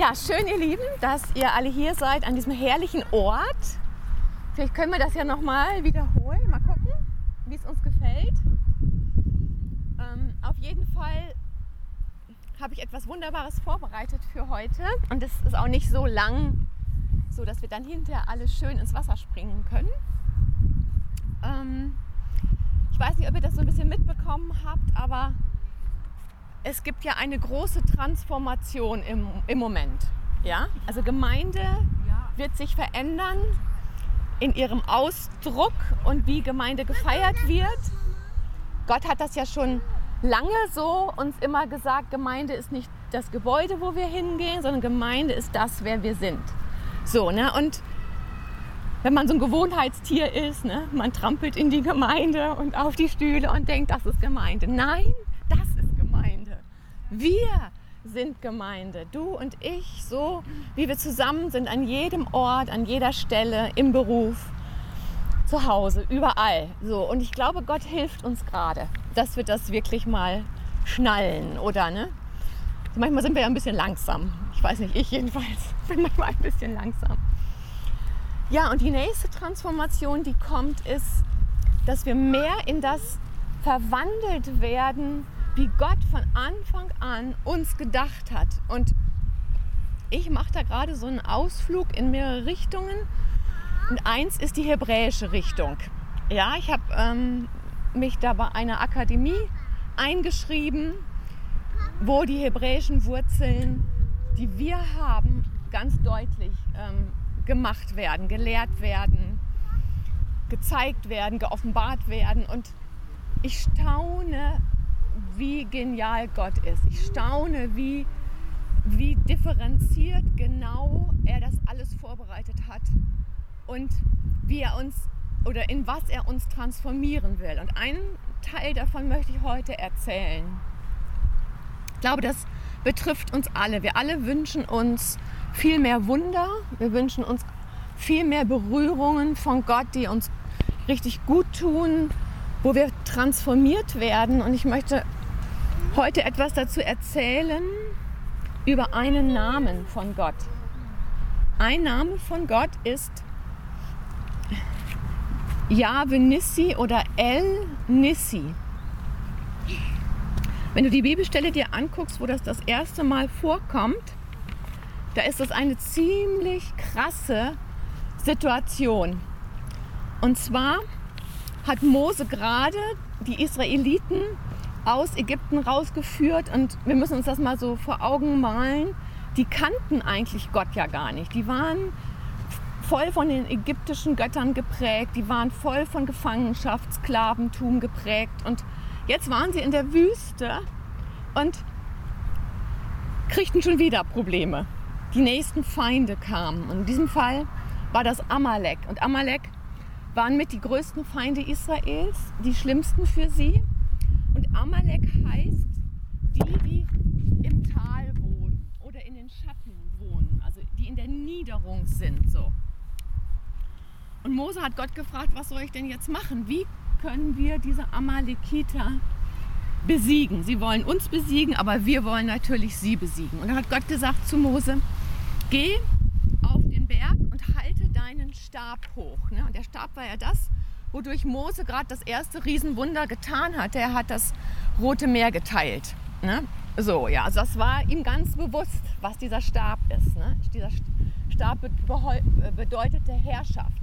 Ja, schön, ihr Lieben, dass ihr alle hier seid an diesem herrlichen Ort. Vielleicht können wir das ja nochmal wiederholen. Mal gucken, wie es uns gefällt. Ähm, auf jeden Fall habe ich etwas Wunderbares vorbereitet für heute. Und es ist auch nicht so lang, so dass wir dann hinterher alle schön ins Wasser springen können. Ähm, ich weiß nicht, ob ihr das so ein bisschen mitbekommen habt, aber es gibt ja eine große Transformation im, im Moment. Ja? Also Gemeinde wird sich verändern in ihrem Ausdruck und wie Gemeinde gefeiert wird. Gott hat das ja schon lange so uns immer gesagt, Gemeinde ist nicht das Gebäude, wo wir hingehen, sondern Gemeinde ist das, wer wir sind. So, ne? Und wenn man so ein Gewohnheitstier ist, ne? man trampelt in die Gemeinde und auf die Stühle und denkt, das ist Gemeinde. Nein. Wir sind Gemeinde, du und ich, so wie wir zusammen sind, an jedem Ort, an jeder Stelle, im Beruf, zu Hause, überall. So, und ich glaube, Gott hilft uns gerade, dass wir das wirklich mal schnallen, oder ne? Manchmal sind wir ja ein bisschen langsam. Ich weiß nicht, ich jedenfalls bin manchmal ein bisschen langsam. Ja, und die nächste Transformation, die kommt, ist, dass wir mehr in das verwandelt werden, wie Gott von Anfang an uns gedacht hat. Und ich mache da gerade so einen Ausflug in mehrere Richtungen. Und eins ist die hebräische Richtung. Ja, ich habe ähm, mich da bei einer Akademie eingeschrieben, wo die hebräischen Wurzeln, die wir haben, ganz deutlich ähm, gemacht werden, gelehrt werden, gezeigt werden, geoffenbart werden. Und ich staune, wie genial Gott ist. Ich staune, wie, wie differenziert genau er das alles vorbereitet hat und wie er uns oder in was er uns transformieren will. Und einen Teil davon möchte ich heute erzählen. Ich glaube, das betrifft uns alle. Wir alle wünschen uns viel mehr Wunder. Wir wünschen uns viel mehr Berührungen von Gott, die uns richtig gut tun, wo wir transformiert werden. Und ich möchte heute etwas dazu erzählen über einen Namen von Gott. Ein Name von Gott ist Yahweh Nissi oder El Nissi. Wenn du die Bibelstelle dir anguckst, wo das das erste Mal vorkommt, da ist es eine ziemlich krasse Situation. Und zwar hat Mose gerade die Israeliten aus Ägypten rausgeführt und wir müssen uns das mal so vor Augen malen. Die kannten eigentlich Gott ja gar nicht. Die waren voll von den ägyptischen Göttern geprägt, die waren voll von Gefangenschaft, Sklaventum geprägt und jetzt waren sie in der Wüste und kriegten schon wieder Probleme. Die nächsten Feinde kamen und in diesem Fall war das Amalek und Amalek waren mit die größten Feinde Israels, die schlimmsten für sie. Und Amalek heißt die, die im Tal wohnen oder in den Schatten wohnen, also die in der Niederung sind. So. Und Mose hat Gott gefragt, was soll ich denn jetzt machen? Wie können wir diese Amalekiter besiegen? Sie wollen uns besiegen, aber wir wollen natürlich sie besiegen. Und dann hat Gott gesagt zu Mose, geh auf den Berg und halte deinen Stab hoch. Ne? Und der Stab war ja das, wodurch Mose gerade das erste Riesenwunder getan hat. Er hat das Rote Meer geteilt. Ne? So, ja, also das war ihm ganz bewusst, was dieser Stab ist. Ne? Dieser Stab bedeutete Herrschaft.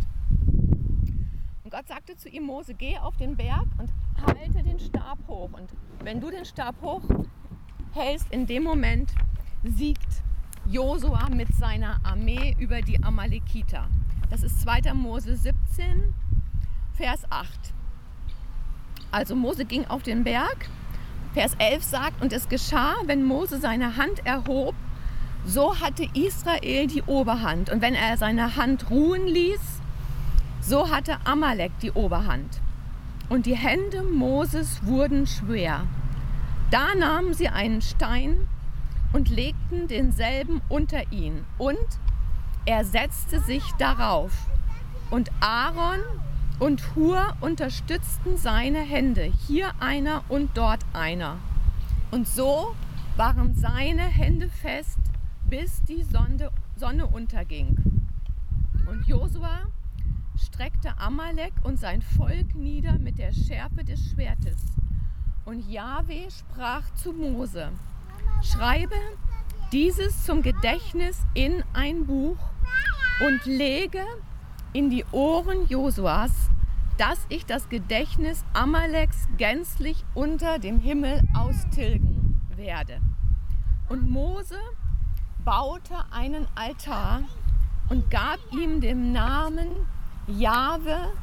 Und Gott sagte zu ihm, Mose, geh auf den Berg und halte den Stab hoch. Und wenn du den Stab hoch hältst, in dem Moment siegt Josua mit seiner Armee über die Amalekiter. Das ist 2. Mose 17, Vers 8. Also Mose ging auf den Berg. Vers 11 sagt, und es geschah, wenn Mose seine Hand erhob, so hatte Israel die Oberhand. Und wenn er seine Hand ruhen ließ, so hatte Amalek die Oberhand. Und die Hände Moses wurden schwer. Da nahmen sie einen Stein und legten denselben unter ihn. Und er setzte sich darauf. Und Aaron und Hur unterstützten seine Hände, hier einer und dort einer. Und so waren seine Hände fest bis die Sonne, unterging. Und Josua streckte Amalek und sein Volk nieder mit der Schärfe des Schwertes. Und Jahwe sprach zu Mose, schreibe dieses zum Gedächtnis in ein Buch und lege in die Ohren Josuas, dass ich das Gedächtnis Amaleks gänzlich unter dem Himmel austilgen werde. Und Mose baute einen Altar und gab ihm den Namen Jahwe,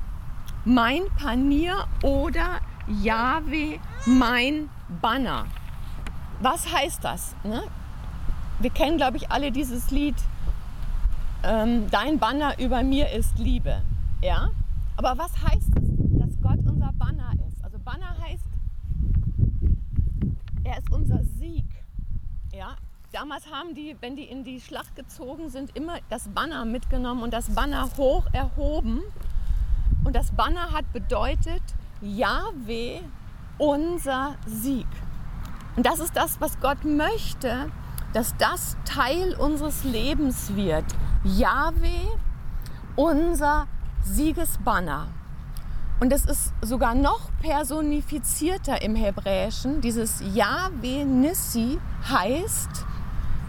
mein Panier oder Jahwe, mein Banner. Was heißt das? Ne? Wir kennen, glaube ich, alle dieses Lied, ähm, Dein Banner über mir ist Liebe. Ja? Aber was heißt es, dass Gott unser Banner ist? Also Banner heißt, er ist unser Sieg. Ja? Damals haben die, wenn die in die Schlacht gezogen sind, immer das Banner mitgenommen und das Banner hoch erhoben. Und das Banner hat bedeutet, Yahweh, unser Sieg. Und das ist das, was Gott möchte, dass das Teil unseres Lebens wird. Yahweh, unser Siegesbanner. Und es ist sogar noch personifizierter im Hebräischen. Dieses Yahweh Nissi heißt,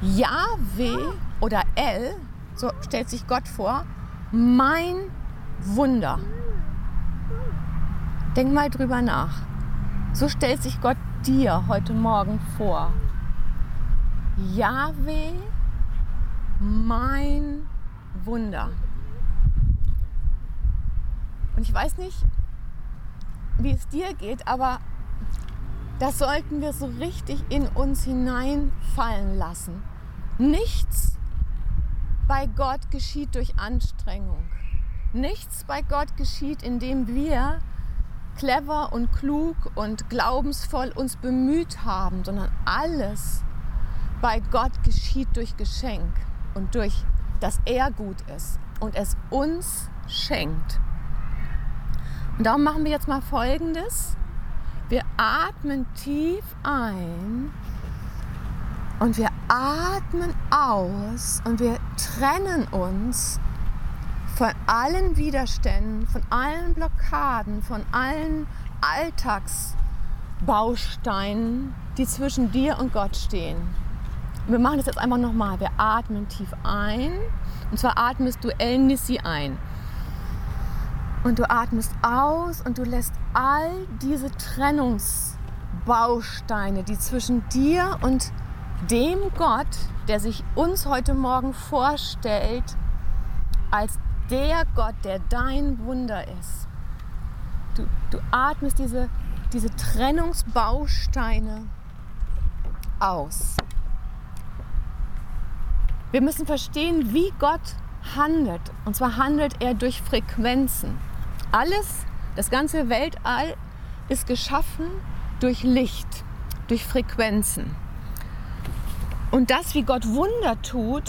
Yahweh oder El, so stellt sich Gott vor, mein Wunder. Denk mal drüber nach. So stellt sich Gott dir heute Morgen vor. Yahweh, mein Wunder. Und ich weiß nicht, wie es dir geht, aber das sollten wir so richtig in uns hineinfallen lassen. Nichts bei Gott geschieht durch Anstrengung. Nichts bei Gott geschieht, indem wir clever und klug und glaubensvoll uns bemüht haben, sondern alles bei Gott geschieht durch Geschenk und durch, dass er gut ist und es uns schenkt. Und darum machen wir jetzt mal Folgendes. Wir atmen tief ein und wir atmen aus und wir trennen uns von allen Widerständen, von allen Blockaden, von allen Alltagsbausteinen, die zwischen dir und Gott stehen. Wir machen das jetzt einfach nochmal. Wir atmen tief ein. Und zwar atmest du El Nissi ein. Und du atmest aus und du lässt all diese Trennungsbausteine, die zwischen dir und dem Gott, der sich uns heute Morgen vorstellt, als der Gott, der dein Wunder ist. Du, du atmest diese, diese Trennungsbausteine aus. Wir müssen verstehen, wie Gott handelt. Und zwar handelt er durch Frequenzen. Alles, das ganze Weltall ist geschaffen durch Licht, durch Frequenzen. Und das, wie Gott Wunder tut,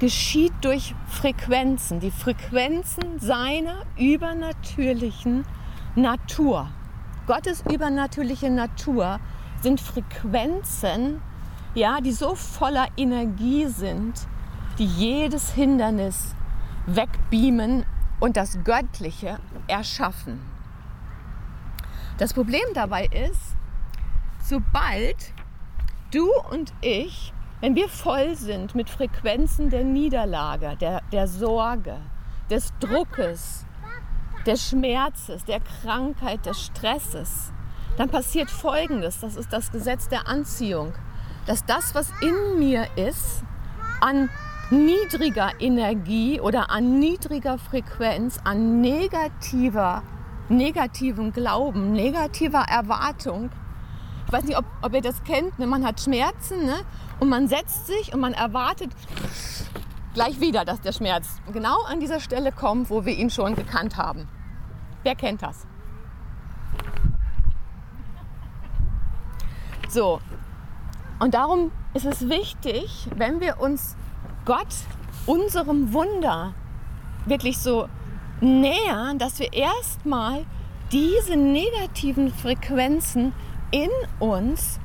geschieht durch Frequenzen, die Frequenzen seiner übernatürlichen Natur. Gottes übernatürliche Natur sind Frequenzen, ja, die so voller Energie sind, die jedes Hindernis wegbeamen und das Göttliche erschaffen. Das Problem dabei ist, sobald du und ich, wenn wir voll sind mit Frequenzen der Niederlage, der, der Sorge, des Druckes, des Schmerzes, der Krankheit, des Stresses, dann passiert Folgendes, das ist das Gesetz der Anziehung, dass das, was in mir ist, an niedriger Energie oder an niedriger Frequenz, an negativer, negativem Glauben, negativer Erwartung. Ich weiß nicht, ob, ob ihr das kennt. Ne? Man hat Schmerzen ne? und man setzt sich und man erwartet gleich wieder, dass der Schmerz genau an dieser Stelle kommt, wo wir ihn schon gekannt haben. Wer kennt das? So, und darum ist es wichtig, wenn wir uns Gott unserem Wunder wirklich so nähern, dass wir erstmal diese negativen Frequenzen in uns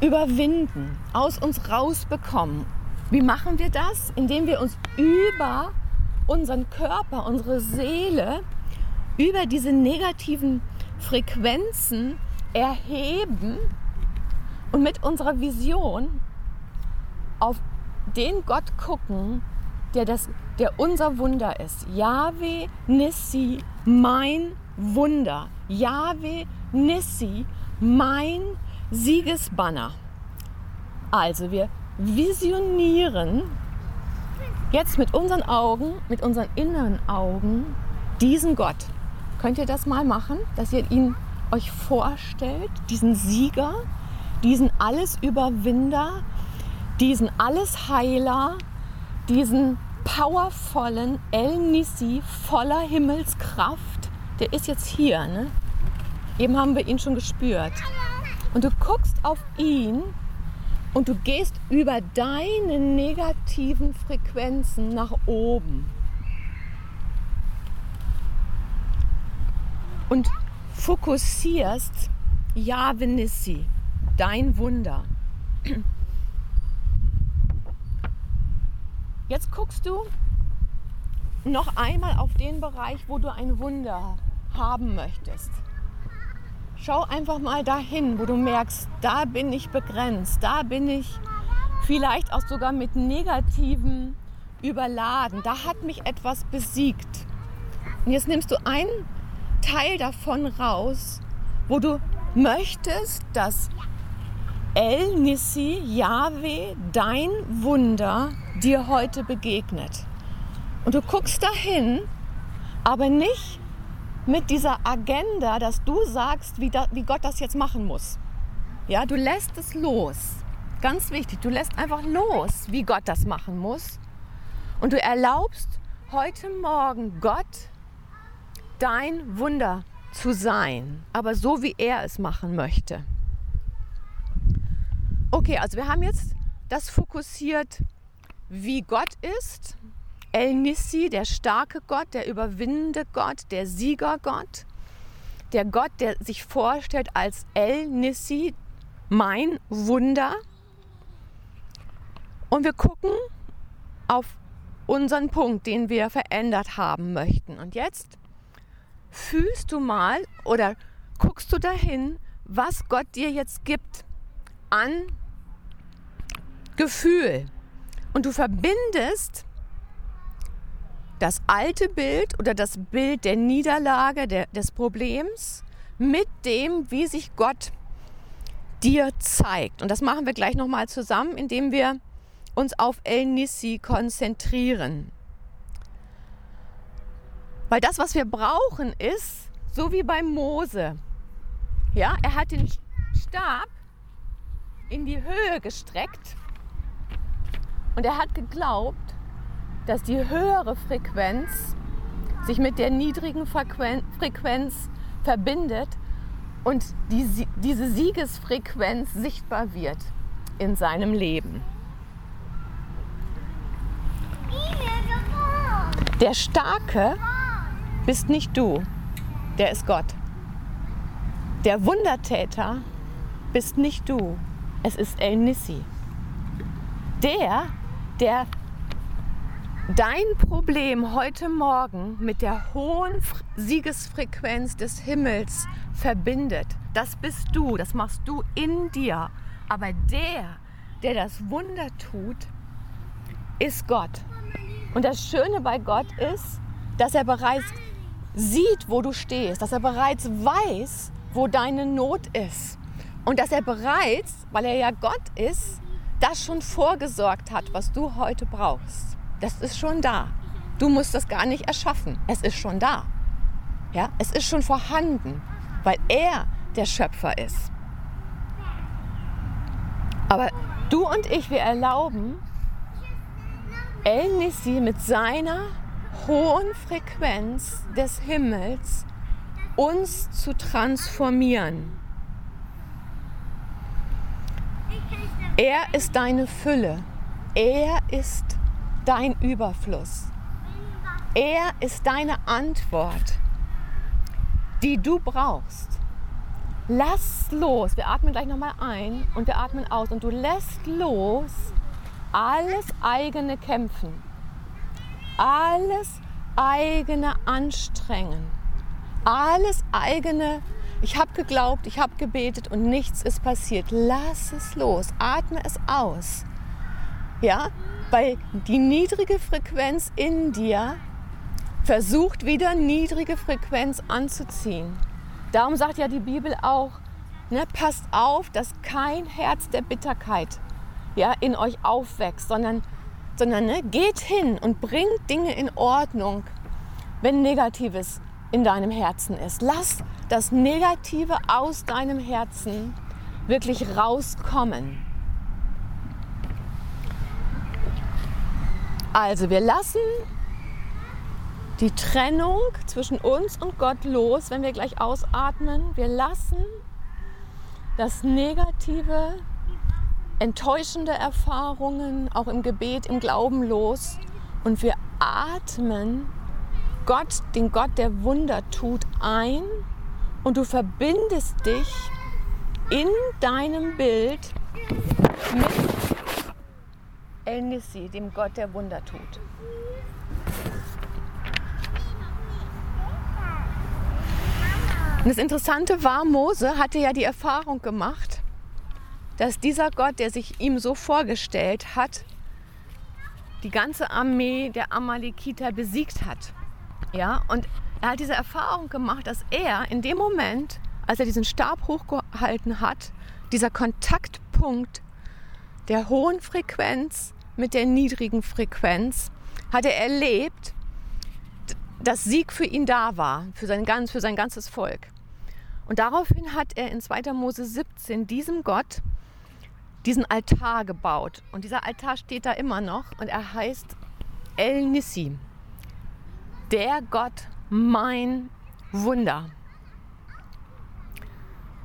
überwinden, aus uns rausbekommen. Wie machen wir das? Indem wir uns über unseren Körper, unsere Seele, über diese negativen Frequenzen erheben und mit unserer Vision auf den Gott gucken, der, das, der unser Wunder ist. Yahweh Nissi, mein Wunder. Yahweh Nissi, mein Siegesbanner. Also wir visionieren jetzt mit unseren Augen, mit unseren inneren Augen diesen Gott. Könnt ihr das mal machen, dass ihr ihn euch vorstellt, diesen Sieger, diesen Allesüberwinder, diesen Allesheiler, diesen powervollen El Nisi voller Himmelskraft, der ist jetzt hier. Ne? Eben haben wir ihn schon gespürt. Und du guckst auf ihn und du gehst über deine negativen Frequenzen nach oben. Und fokussierst Yahweh Nissi, dein Wunder. Jetzt guckst du noch einmal auf den Bereich, wo du ein Wunder haben möchtest. Schau einfach mal dahin, wo du merkst, da bin ich begrenzt, da bin ich vielleicht auch sogar mit Negativen überladen, da hat mich etwas besiegt. Und jetzt nimmst du einen Teil davon raus, wo du möchtest, dass El Nissi, Yahweh, dein Wunder dir heute begegnet. Und du guckst dahin, aber nicht mit dieser Agenda, dass du sagst, wie, da, wie Gott das jetzt machen muss. Ja, du lässt es los. Ganz wichtig, du lässt einfach los, wie Gott das machen muss. Und du erlaubst heute Morgen Gott dein Wunder zu sein, aber so wie er es machen möchte. Okay, also wir haben jetzt das fokussiert, wie Gott ist. El Nissi, der starke Gott, der überwindende Gott, der Siegergott. Der Gott, der sich vorstellt als El Nissi, mein Wunder. Und wir gucken auf unseren Punkt, den wir verändert haben möchten. Und jetzt fühlst du mal oder guckst du dahin, was Gott dir jetzt gibt an Gefühl. Und du verbindest das alte Bild oder das Bild der Niederlage, der, des Problems mit dem, wie sich Gott dir zeigt. Und das machen wir gleich nochmal zusammen, indem wir uns auf El Nissi konzentrieren. Weil das, was wir brauchen, ist, so wie bei Mose. Ja, er hat den Stab in die Höhe gestreckt und er hat geglaubt, dass die höhere Frequenz sich mit der niedrigen Frequenz verbindet und die, diese Siegesfrequenz sichtbar wird in seinem Leben. Der Starke bist nicht du, der ist Gott. Der Wundertäter bist nicht du, es ist El Nissi. Der, der dein Problem heute Morgen mit der hohen Siegesfrequenz des Himmels verbindet, das bist du, das machst du in dir. Aber der, der das Wunder tut, ist Gott. Und das Schöne bei Gott ist, dass er bereits sieht, wo du stehst, dass er bereits weiß, wo deine Not ist. Und dass er bereits, weil er ja Gott ist, das schon vorgesorgt hat, was du heute brauchst. Das ist schon da. Du musst das gar nicht erschaffen. Es ist schon da. Ja, es ist schon vorhanden, weil er der Schöpfer ist. Aber du und ich, wir erlauben El Nissi mit seiner hohen Frequenz des Himmels uns zu transformieren. Er ist deine Fülle. Er ist dein Überfluss. Er ist deine Antwort, die du brauchst. Lass los. Wir atmen gleich nochmal ein und wir atmen aus. Und du lässt los alles eigene Kämpfen, alles eigene Anstrengen, alles eigene, ich habe geglaubt, ich habe gebetet und nichts ist passiert. Lass es los, atme es aus. Ja, weil die niedrige Frequenz in dir versucht wieder niedrige Frequenz anzuziehen. Darum sagt ja die Bibel auch, ne, passt auf, dass kein Herz der Bitterkeit ja, in euch aufwächst, sondern, sondern ne, geht hin und bringt Dinge in Ordnung, wenn Negatives in deinem Herzen ist. Lass das Negative aus deinem Herzen wirklich rauskommen. Also wir lassen die Trennung zwischen uns und Gott los, wenn wir gleich ausatmen. Wir lassen das Negative, enttäuschende Erfahrungen auch im Gebet, im Glauben los und wir atmen Gott, den Gott, der Wunder tut, ein und du verbindest dich in deinem Bild mit El Nissi, dem Gott, der Wunder tut. Und das Interessante war, Mose hatte ja die Erfahrung gemacht, dass dieser Gott, der sich ihm so vorgestellt hat, die ganze Armee der Amalekiter besiegt hat. Ja, und er hat diese Erfahrung gemacht, dass er in dem Moment, als er diesen Stab hochgehalten hat, dieser Kontaktpunkt der hohen Frequenz mit der niedrigen Frequenz, hat er erlebt, dass Sieg für ihn da war, für sein, ganz, für sein ganzes Volk. Und daraufhin hat er in 2. Mose 17 diesem Gott diesen Altar gebaut. Und dieser Altar steht da immer noch und er heißt El Nissi. Der Gott, mein Wunder.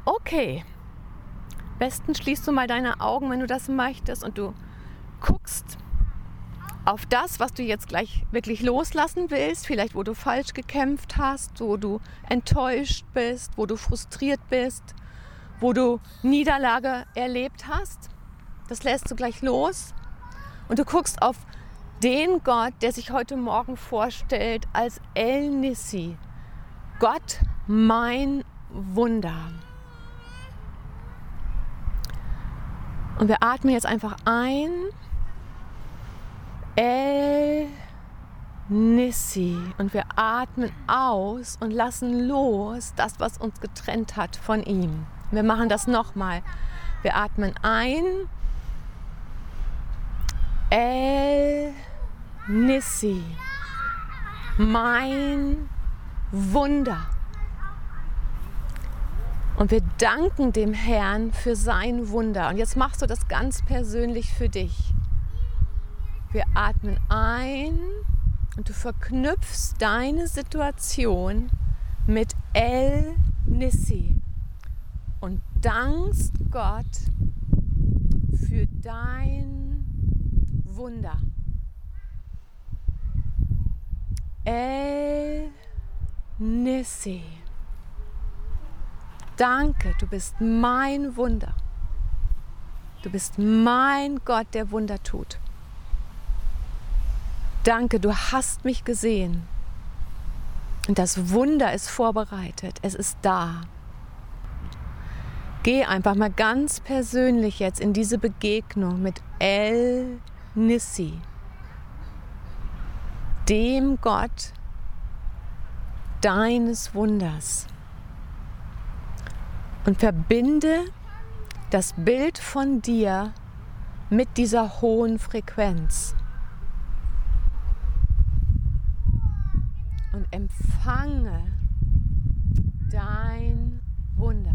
Okay. Besten schließt du mal deine Augen, wenn du das möchtest, und du guckst auf das, was du jetzt gleich wirklich loslassen willst, vielleicht wo du falsch gekämpft hast, wo du enttäuscht bist, wo du frustriert bist, wo du Niederlage erlebt hast. Das lässt du gleich los und du guckst auf den Gott, der sich heute Morgen vorstellt als El Nissi. Gott, mein Wunder. Und wir atmen jetzt einfach ein El Nissi. Und wir atmen aus und lassen los das, was uns getrennt hat von ihm. Wir machen das nochmal. Wir atmen ein. El Nissi. Mein Wunder. Und wir danken dem Herrn für sein Wunder. Und jetzt machst du das ganz persönlich für dich. Wir atmen ein und du verknüpfst deine Situation mit El Nissi und dankst Gott für dein Wunder. El Nissi. Danke, du bist mein Wunder. Du bist mein Gott, der Wunder tut. Danke, du hast mich gesehen. Und das Wunder ist vorbereitet. Es ist da. Geh einfach mal ganz persönlich jetzt in diese Begegnung mit El Nissi, dem Gott deines Wunders und verbinde das Bild von dir mit dieser hohen Frequenz. Und empfange dein Wunder.